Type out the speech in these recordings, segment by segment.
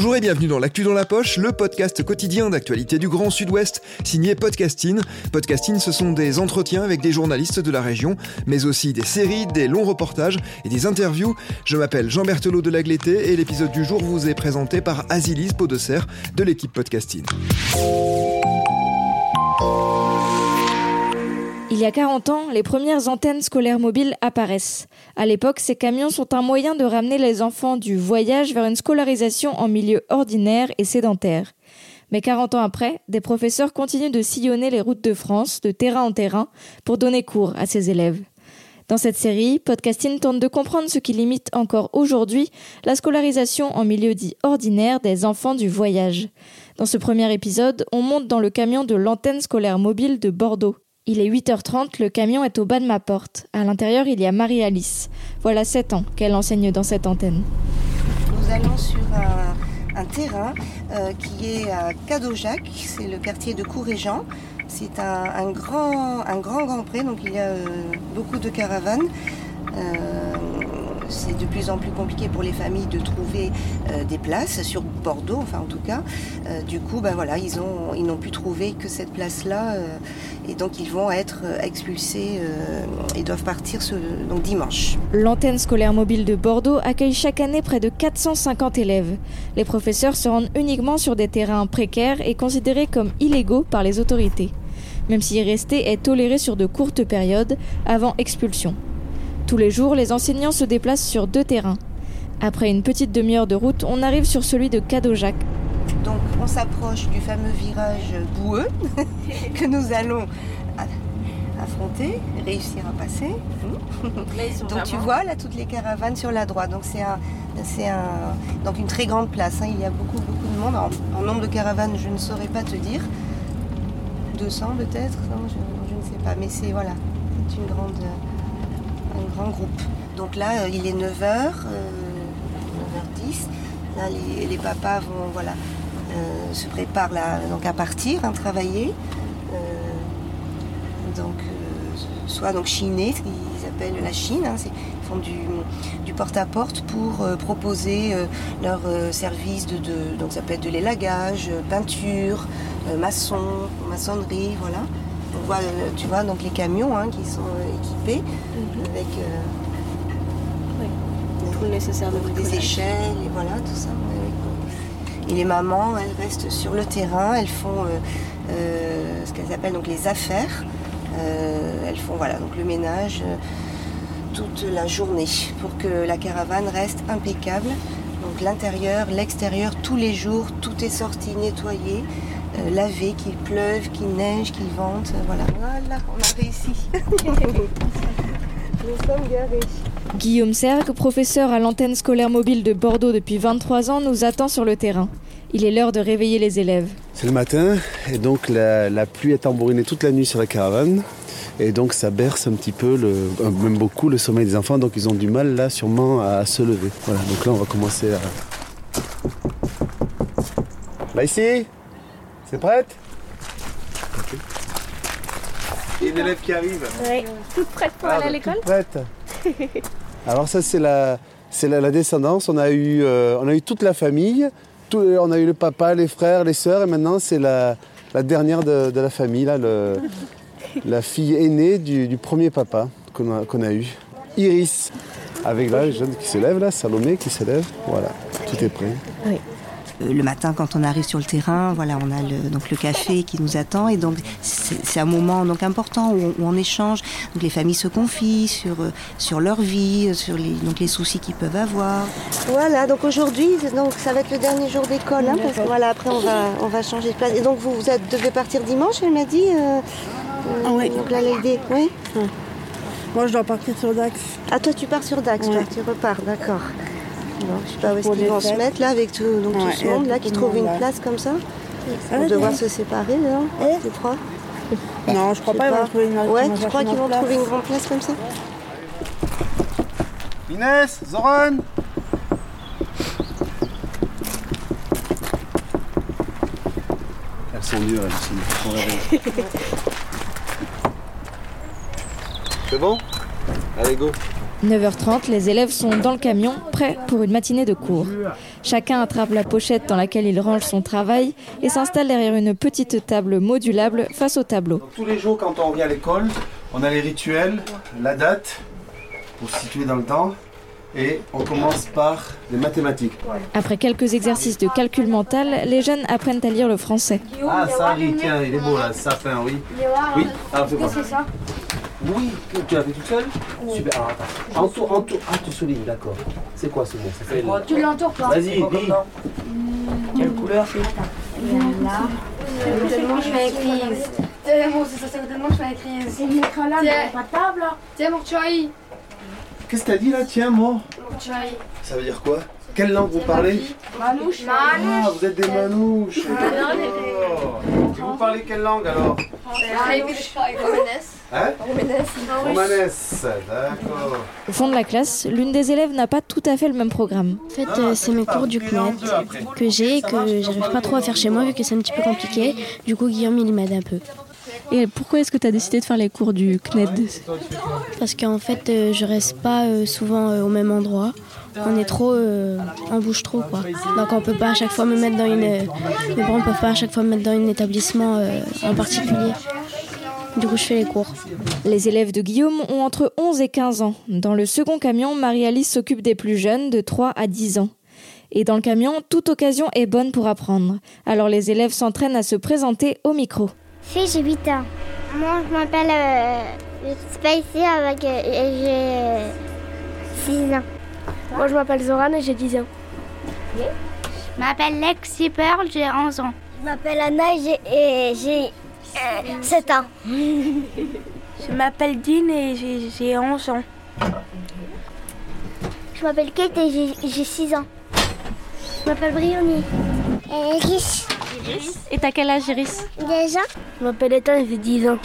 Bonjour et bienvenue dans L'actu dans la poche, le podcast quotidien d'actualité du Grand Sud-Ouest, signé Podcasting. Podcasting, ce sont des entretiens avec des journalistes de la région, mais aussi des séries, des longs reportages et des interviews. Je m'appelle Jean Berthelot de Lagleté et l'épisode du jour vous est présenté par Azilis Podesser de l'équipe Podcasting. Il y a 40 ans, les premières antennes scolaires mobiles apparaissent. À l'époque, ces camions sont un moyen de ramener les enfants du voyage vers une scolarisation en milieu ordinaire et sédentaire. Mais 40 ans après, des professeurs continuent de sillonner les routes de France, de terrain en terrain, pour donner cours à ces élèves. Dans cette série, Podcasting tente de comprendre ce qui limite encore aujourd'hui la scolarisation en milieu dit ordinaire des enfants du voyage. Dans ce premier épisode, on monte dans le camion de l'antenne scolaire mobile de Bordeaux. Il est 8h30, le camion est au bas de ma porte. À l'intérieur, il y a Marie-Alice. Voilà 7 ans qu'elle enseigne dans cette antenne. Nous allons sur un, terrain euh, qui est à Cadojac, c'est le quartier de Courréjean. C'est un, un grand, un grand grand pré, donc il y a euh, beaucoup de caravanes. Euh, c'est de plus en plus compliqué pour les familles de trouver euh, des places sur Bordeaux, enfin en tout cas. Euh, du coup, ben voilà, ils ont, ils n'ont pu trouver que cette place-là, euh, et donc ils vont être expulsés et doivent partir dimanche. L'antenne scolaire mobile de Bordeaux accueille chaque année près de 450 élèves. Les professeurs se rendent uniquement sur des terrains précaires et considérés comme illégaux par les autorités, même si rester est toléré sur de courtes périodes avant expulsion. Tous les jours, les enseignants se déplacent sur deux terrains. Après une petite demi-heure de route, on arrive sur celui de Cadojac. Donc on s'approche du fameux virage boueux que nous allons affronter, réussir à passer. Donc tu vois là toutes les caravanes sur la droite. Donc c'est un, c'est un, donc une très grande place. hein. Il y a beaucoup beaucoup de monde. En, en nombre de caravanes, je ne saurais pas te dire. 200 peut-être, je, je ne sais pas. Mais c'est voilà, c'est une grande, grand groupe. Donc là, euh, il est 9h, 9h10. Là, les, papas vont voilà, euh, se préparent là, donc à partir, à travailler. Euh, donc, euh, soit donc ce qu'ils appellent la Chine. hein, font du, porte-à-porte pour euh, proposer euh, leur euh, service de, donc ça peut être de l'élagage, euh, peinture, euh, maçon, maçonnerie, voilà. On voit, euh, tu vois, donc les camions hein, qui sont euh, équipés avec euh, Tout le nécessaire de des échelles et voilà tout ça. Et les mamans, elles restent sur le terrain, elles font euh, euh, ce qu'elles appellent donc les affaires. Elles font voilà donc le ménage toute la journée pour que la caravane reste impeccable. Donc l'intérieur, l'extérieur, tous les jours, tout est sorti, nettoyé, euh, lavé, qu'il pleuve, qu'il neige, qu'il vente. voilà. Voilà, on a réussi. Nous sommes garés. Guillaume Sergue, professeur à l'antenne scolaire mobile de Bordeaux depuis 23 ans, nous attend sur le terrain. Il est l'heure de réveiller les élèves. C'est le matin et donc la, la pluie est tambourinée toute la nuit sur la caravane et donc ça berce un petit peu, le, euh, même beaucoup, le sommeil des enfants. Donc ils ont du mal là sûrement à se lever. Voilà, donc là on va commencer à... Là ici? C'est prête Ok. Il y a une élève qui arrive. Ouais. Toute prête pour Ah, aller à bah, l'école toute prête. Alors ça c'est la, c'est la, la descendance. On a eu, euh, on a eu toute la famille. Tout- on a eu le papa, les frères, les sœurs, et maintenant c'est la, la dernière de, de la famille, là, le- la fille aînée du, du premier papa qu'on a, qu'on a eu, Iris. Avec là, les jeunes qui se lèvent, là, Salomé qui se lève. Voilà, tout est prêt. Euh, le matin quand on arrive sur le terrain, voilà, on a le, donc le café qui nous attend et donc c'est un moment donc important où on, où on échange. Donc les familles se confient sur euh, sur leur vie, euh, sur les donc les soucis qu'ils peuvent avoir. Voilà, donc aujourd'hui donc ça va être le dernier jour d'école hein, parce que voilà après on va on va changer de place. Et donc vous vous êtes- devez partir dimanche, elle m'a dit. euh, Ah oui. Donc là, l'idée, oui Moi, je dois partir sur Dax. Ah, toi, tu pars sur Dax, toi, tu repars, d'accord. Je sais pas où est-ce qu'ils vont se mettre, là, avec tout, donc, tout ce monde, là, qui trouve une place comme ça. Ils vont devoir se séparer, là, tu crois. Non, je crois pas, qu'ils vont trouver une Ouais, tu crois qu'ils vont trouver une grande place comme ça Inès, Zoran. Elles sont dures, elles sont C'est bon? Allez, go 9h30, les élèves sont dans le camion, prêts pour une matinée de cours. Chacun attrape la pochette dans laquelle il range son travail et s'installe derrière une petite table modulable face au tableau. Tous les jours, quand on vient à l'école, on a les rituels, la date, pour se situer dans le temps, et on commence par les mathématiques. Après quelques exercices de calcul mental, les jeunes apprennent à lire le français. Ah, ça, tiens, il est beau là, sapin, oui. Oui, quoi? C'est ça Oui, tu l'as fait tout seul Super, alors attends. Entoure, entoure. Ah, tu soulignes, d'accord. C'est quoi ce mot? Ça fait... Tu l'entoures pas Vas-y, dis. Quelle couleur? C'est Là. Tellement je fais écrire. Euh, bon, c'est ça, c'est tellement je écrire. C'est une écran là, mais pas de table là. Tiens, chai. Qu'est-ce que t'as dit là? Tiens, chai. Ça veut dire quoi? Quelle langue vous parlez? Manouche. Ah, vous êtes des manouches. d'accord. Et vous parlez quelle langue alors? Hein d'accord. Au fond de la classe, l'une des élèves n'a pas tout à fait le même programme. En fait, euh, c'est mes cours du CNED que j'ai et que j'arrive pas trop à faire chez moi vu que c'est un petit peu compliqué. Du coup, Guillaume, il m'aide un peu. Et pourquoi est-ce que tu as décidé de faire les cours du CNED Parce qu'en fait, euh, je reste pas euh, souvent euh, au même endroit. On est trop, euh, on bouge trop quoi. Donc on peut pas à chaque fois me mettre dans une, euh, mes parents peuvent pas à chaque fois me mettre dans un établissement euh, en particulier. Du coup, je fais les cours. Les élèves de Guillaume ont entre 11 et 15 ans. Dans le second camion, Marie-Alice s'occupe des plus jeunes, de 3 à 10 ans. Et dans le camion, toute occasion est bonne pour apprendre. Alors les élèves s'entraînent à se présenter au micro. Fille, j'ai 8 ans. Moi, je m'appelle euh, Spacey avec euh, et j'ai 6 ans. Moi, je m'appelle Zoran et j'ai 10 ans. Je m'appelle Lexi Pearl, j'ai 11 ans. Je m'appelle Anna et j'ai, j'ai 7 ans. Je m'appelle Dean et j'ai 11 ans. Je m'appelle Kate et j'ai, j'ai 6 ans. Je m'appelle Brioni. Et Iris. Et t'as quel âge, Iris? Déjà Je m'appelle Ethan et j'ai 10 ans.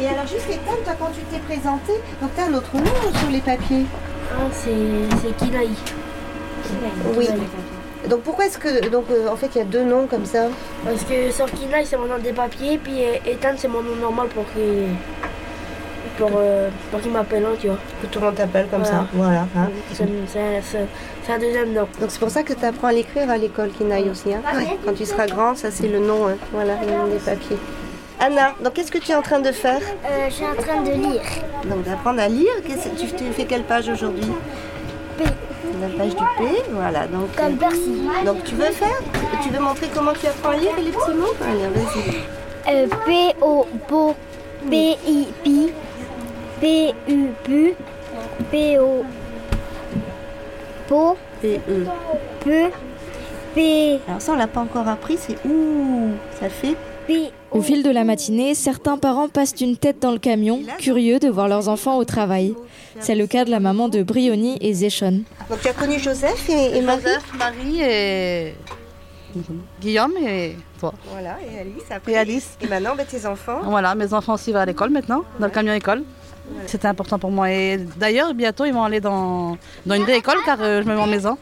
Et alors, juste Ethan, toi, quand tu t'es présenté, donc t'as un autre nom sur les papiers? Ah, c'est Kinaï. Oui. Donc pourquoi est-ce que donc euh, en fait il y a deux noms comme ça Parce que sur Kinaï, c'est mon nom des papiers, puis euh, Ethan, c'est mon nom normal pour qu'il pour, euh, pour qu'il m'appelle, hein, tu vois. Que tout le monde t'appelle comme ça. Voilà. hein. C'est un deuxième nom. Donc c'est pour ça que tu apprends à l'écrire à l'école Kinaï aussi. Hein Quand tu seras grand, ça c'est le nom, hein. voilà, le nom des papiers. Anna, donc qu'est-ce que tu es en train de faire Euh, Je suis en train de lire. Donc d'apprendre à lire. Qu'est-ce- Tu, tu fais quelle page aujourd'hui? P. La page du P, voilà. Donc, Comme euh, Percy. donc tu veux faire Tu veux montrer comment tu apprends à lire les petits mots Allez, vas-y. Euh, P O Po P I P P U P P O Po P E. P P Alors ça on l'a pas encore appris, c'est ouh. Ça fait P Au fil de la matinée, certains parents passent une tête dans le camion, curieux de voir leurs enfants au travail. C'est le cas de la maman de Brioni et Zéchon. Donc tu as connu Joseph et, et Marie Marie et Guillaume et toi. Voilà, et Alice après. Et Alice. Et maintenant, bah, tes enfants. Voilà, mes enfants aussi vont à l'école maintenant, dans le camion école. C'était important pour moi. Et d'ailleurs, bientôt, ils vont aller dans, dans une vraie école car euh, je me mets en maison.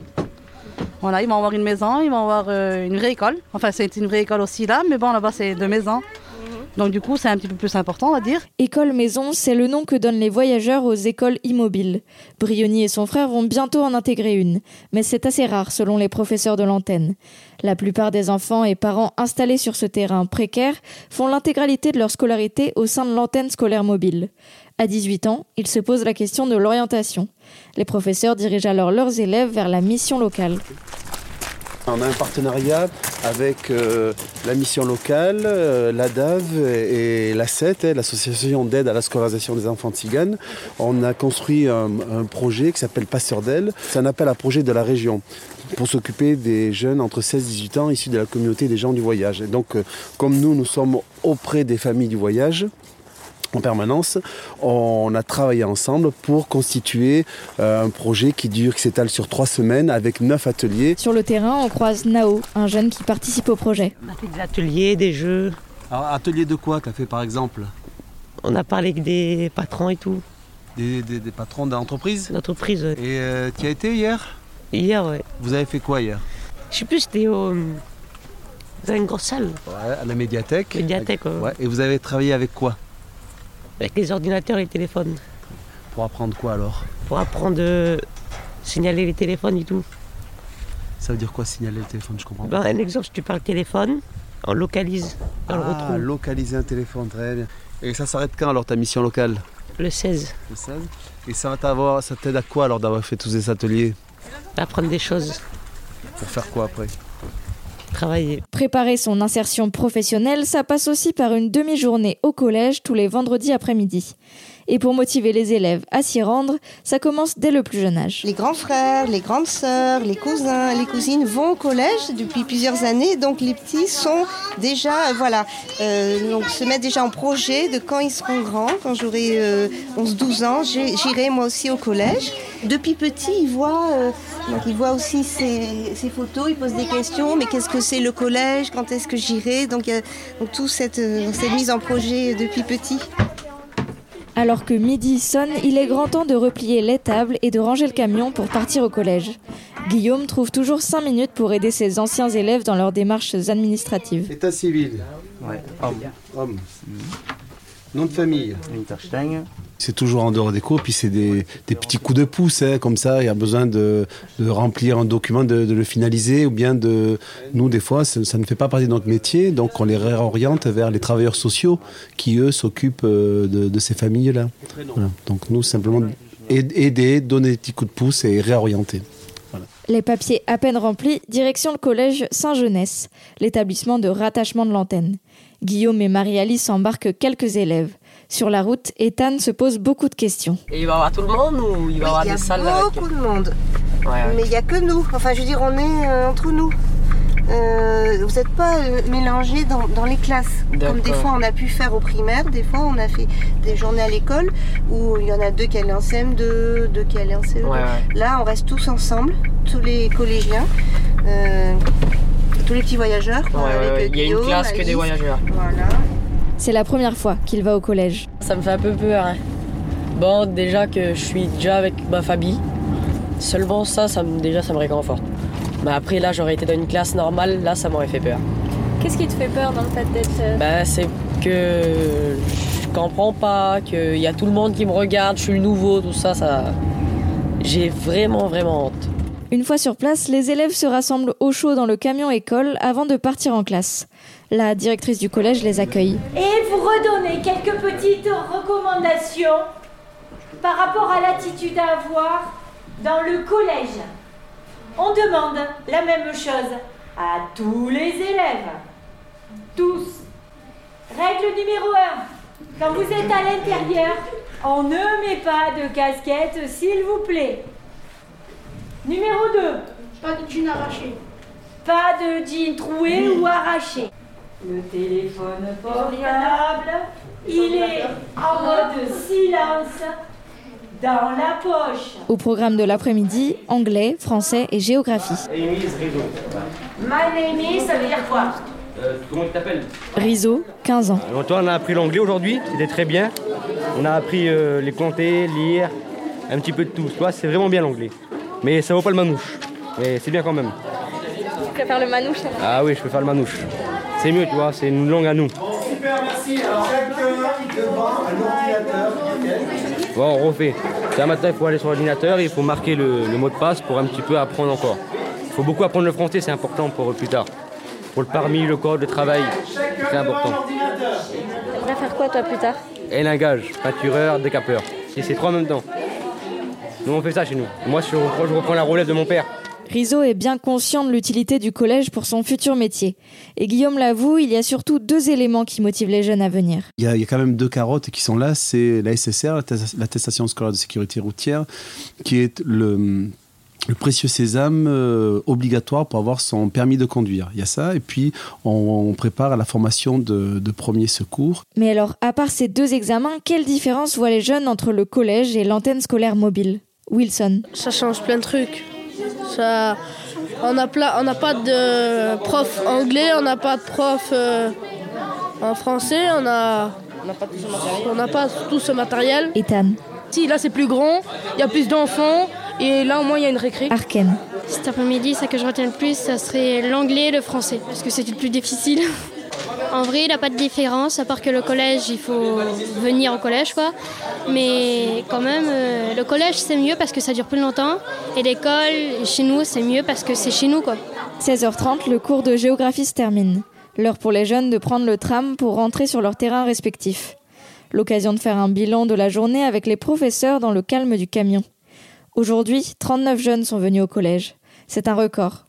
Voilà, ils vont avoir une maison, ils vont avoir euh, une vraie école. Enfin, c'est une vraie école aussi là, mais bon, là-bas, c'est deux maisons. Donc, du coup, c'est un petit peu plus important, on va dire. École maison, c'est le nom que donnent les voyageurs aux écoles immobiles. Brioni et son frère vont bientôt en intégrer une, mais c'est assez rare selon les professeurs de l'antenne. La plupart des enfants et parents installés sur ce terrain précaire font l'intégralité de leur scolarité au sein de l'antenne scolaire mobile. À 18 ans, ils se posent la question de l'orientation. Les professeurs dirigent alors leurs élèves vers la mission locale. On a un partenariat avec euh, la mission locale, euh, l'ADAV et la CET, hein, l'association d'aide à la scolarisation des enfants tziganes. On a construit un, un projet qui s'appelle Passeur d'aile. C'est un appel à projet de la région pour s'occuper des jeunes entre 16 et 18 ans issus de la communauté des gens du voyage. Et donc, euh, comme nous, nous sommes auprès des familles du voyage, en permanence, on a travaillé ensemble pour constituer euh, un projet qui dure, qui s'étale sur trois semaines avec neuf ateliers. Sur le terrain, on croise Nao, un jeune qui participe au projet. On a fait des ateliers, des jeux. Alors, atelier de quoi tu as fait par exemple? On a parlé avec des patrons et tout. Des, des- des patrons d'entreprise? D'entreprise, ouais. Et euh, tu y as été hier? Hier, ouais. Vous avez fait quoi hier? Je sais plus, c'était au. Dans une grosse salle, Ouais, à la médiathèque. médiathèque, ouais. Ouais, et vous avez travaillé avec quoi? Avec les ordinateurs et les téléphones. Pour apprendre quoi alors Pour apprendre à signaler les téléphones et tout. Ça veut dire quoi signaler le téléphone Je comprends pas. Ben, un exemple, si tu parles téléphone, on localise, on le ah, retrouve. localiser un téléphone, très bien. Et ça s'arrête quand alors ta mission locale Le 16, Le 16 Et ça va t'avoir, ça t'aide à quoi alors d'avoir fait tous ces ateliers apprendre des choses, Pour faire quoi après Préparer son insertion professionnelle, ça passe aussi par une demi-journée au collège tous les vendredis après-midi. Et pour motiver les élèves à s'y rendre, ça commence dès le plus jeune âge. Les grands frères, les grandes sœurs, les cousins, les cousines vont au collège depuis plusieurs années, donc les petits sont déjà, euh, voilà, euh, donc se mettent déjà en projet de quand ils seront grands, quand j'aurai euh, 11-12 ans, j'irai moi aussi au collège. Depuis petit, ils voient, euh, ils voient aussi ces, photos, ils posent des questions, mais qu'est-ce que c'est le collège, quand est-ce que j'irai, donc il y a donc, toute cette mise en projet depuis petit. Alors que midi sonne, il est grand temps de replier les tables et de ranger le camion pour partir au collège. Guillaume trouve toujours 5 minutes pour aider ses anciens élèves dans leurs démarches administratives. État civil. Ouais, homme. Homme. Nom de famille. Winterstein. C'est toujours en dehors des cours, puis c'est des, petits coups de pouce, hein, comme ça. Il y a besoin de, remplir un document, de, le finaliser, ou bien de. Nous, des fois, ça, ne fait pas partie de notre métier, donc on les réoriente vers les travailleurs sociaux qui, eux, s'occupent euh, de, ces familles-là. Donc nous, simplement aid- aider, donner des petits coups de pouce et réorienter. Les papiers à peine remplis, direction le collège Saint-Jeunesse, l'établissement de rattachement de l'antenne. Guillaume et Marie-Alice embarquent quelques élèves. Sur la route, Ethan se pose beaucoup de questions. Et il va y avoir tout le monde ou il va y avoir il y a des salles avec... beaucoup de monde. Ouais, ouais. Mais il n'y a que nous. Enfin, je veux dire, on est euh, entre nous. Euh, vous n'êtes pas euh, mélangés dans, dans les classes. Comme des fois on a pu faire au primaire, des fois on a fait des journées à l'école où il y en a deux qui allaient en CM2, deux qui allaient en CE2. Ouais, ouais. Là, on reste tous ensemble, tous les collégiens, euh, tous les petits voyageurs. Ouais, ouais, avec ouais. Il y a une classe que des voyageurs. Voilà. C'est la première fois qu'il va au collège. Ça me fait un peu peur. hein. Bon, déjà que je suis déjà avec ma famille. Seulement ça, ça me, déjà, ça me réconforte. Mais après, là, j'aurais été dans une classe normale, là, ça m'aurait fait peur. Qu'est-ce qui te fait peur dans le fait d'être... Bah, c'est que je comprends pas, qu'il y a tout le monde qui me regarde, je suis le nouveau, tout ça, ça. J'ai vraiment, vraiment honte. Une fois sur place, les élèves se rassemblent au chaud dans le camion école avant de partir en classe. La directrice du collège les accueille. Et vous redonner quelques petites recommandations par rapport à l'attitude à avoir dans le collège. On demande la même chose à tous les élèves. Tous. Règle numéro 1. Quand vous êtes à l'intérieur, on ne met pas de casquette, s'il vous plaît. Numéro 2. Pas de jean arraché. Pas de jean troué ou arraché. Le téléphone portable, il est en mode silence dans la poche. Au programme de l'après-midi, anglais, français et géographie. My name is, ça veut dire quoi? Comment tu t'appelles Riso, 15 ans. Alors, toi, on a appris l'anglais aujourd'hui, c'était très bien. On a appris euh, les compter, lire, un petit peu de tout. Toi, c'est vraiment bien l'anglais. Mais ça vaut pas le manouche. Mais c'est bien quand même. Tu préfères le manouche Ah oui, je peux faire le manouche. C'est mieux, tu vois, c'est une langue à nous. Super, merci. Alors, chacun devant un ordinateur. Bon, on refait. Un matin, il faut aller sur l'ordinateur, il faut marquer le, le mot de passe pour un petit peu apprendre encore. Il faut beaucoup apprendre le français, c'est important pour plus tard. Pour le parmi, le code, le travail, c'est important. T'aimerais faire quoi toi plus tard? Et langage, peintureur, décapeur. Et c'est trois en même temps. Nous, on fait ça chez nous. Moi, je reprends, je reprends la relève de mon père. Riso est bien conscient de l'utilité du collège pour son futur métier. Et Guillaume l'avoue, il y a surtout deux éléments qui motivent les jeunes à venir. Il y, a, il y a quand même deux carottes qui sont là, c'est la SSR, l'attestation scolaire de sécurité routière, qui est le, le précieux sésame euh, obligatoire pour avoir son permis de conduire. Il y a ça, et puis on, prépare à la formation de, de premier secours. Mais alors, à part ces deux examens, quelle différence voient les jeunes entre le collège et l'antenne scolaire mobile? Wilson. Ça change plein de trucs. Ça, on n'a pas de prof anglais, on n'a pas de prof euh, en français, on a, on n'a pas, tout ce matériel. Ethan. Si, là c'est plus grand, il y a plus d'enfants, et là au moins il y a une récré. Arken. Cet après-midi, ce que je retiens le plus, ça serait l'anglais et le français, parce que c'est le plus difficile. En vrai, il n'y a pas de différence, à part que le collège, il faut venir au collège, quoi. Mais quand même, euh, le collège, c'est mieux parce que ça dure plus longtemps. Et l'école, chez nous, c'est mieux parce que c'est chez nous, quoi. 16h30, le cours de géographie se termine. L'heure pour les jeunes de prendre le tram pour rentrer sur leur terrain respectif. L'occasion de faire un bilan de la journée avec les professeurs dans le calme du camion. Aujourd'hui, 39 jeunes sont venus au collège. C'est un record.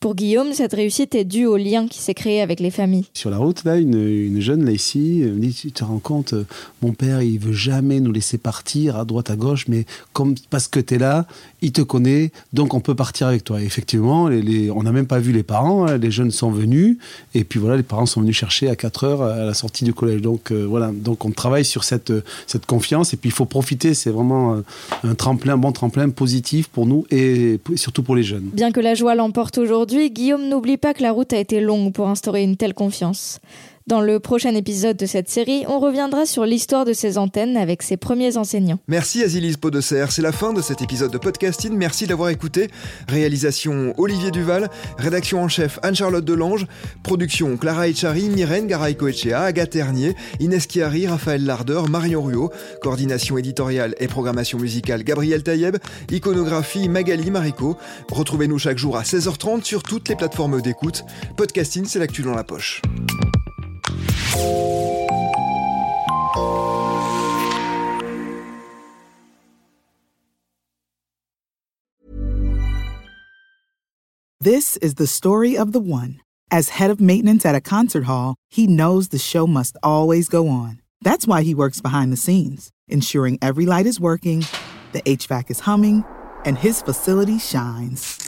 Pour Guillaume, cette réussite est due au lien qui s'est créé avec les familles. Sur la route, là, une, jeune ici me dit Tu te rends compte, euh, mon père, il veut jamais nous laisser partir à droite, à gauche, mais comme parce que tu es là, il te connaît, donc on peut partir avec toi. effectivement, on n'a même pas vu les parents, hein, les jeunes sont venus, et puis voilà, les parents sont venus chercher à 4 heures à la sortie du collège. Donc euh, voilà, donc on travaille sur cette, cette confiance, et puis il faut profiter, c'est vraiment euh, un tremplin, un bon tremplin positif pour nous et surtout pour les jeunes. Bien que la joie l'emporte aujourd'hui, Guillaume n'oublie pas que la route a été longue pour instaurer une telle confiance. Dans le prochain épisode de cette série, on reviendra sur l'histoire de ces antennes avec ses premiers enseignants. Merci Azilise Podesser, c'est la fin de cet épisode de podcasting, merci d'avoir écouté. Réalisation Olivier Duval, rédaction en chef Anne-Charlotte Delange, production Clara Echari, Myrène Garay-Coechea, Agathe Ternier, Inès Chiari, Raphaël Lardeur, Marion Ruot, coordination éditoriale et programmation musicale Gabriel Taïeb, iconographie Magali Marico. Retrouvez-nous chaque jour à 16h30 sur toutes les plateformes d'écoute. Podcasting, c'est l'actu dans la poche. This is the story of the one. As head of maintenance at a concert hall, he knows the show must always go on. That's why he works behind the scenes, ensuring every light is working, the HVAC is humming, and his facility shines.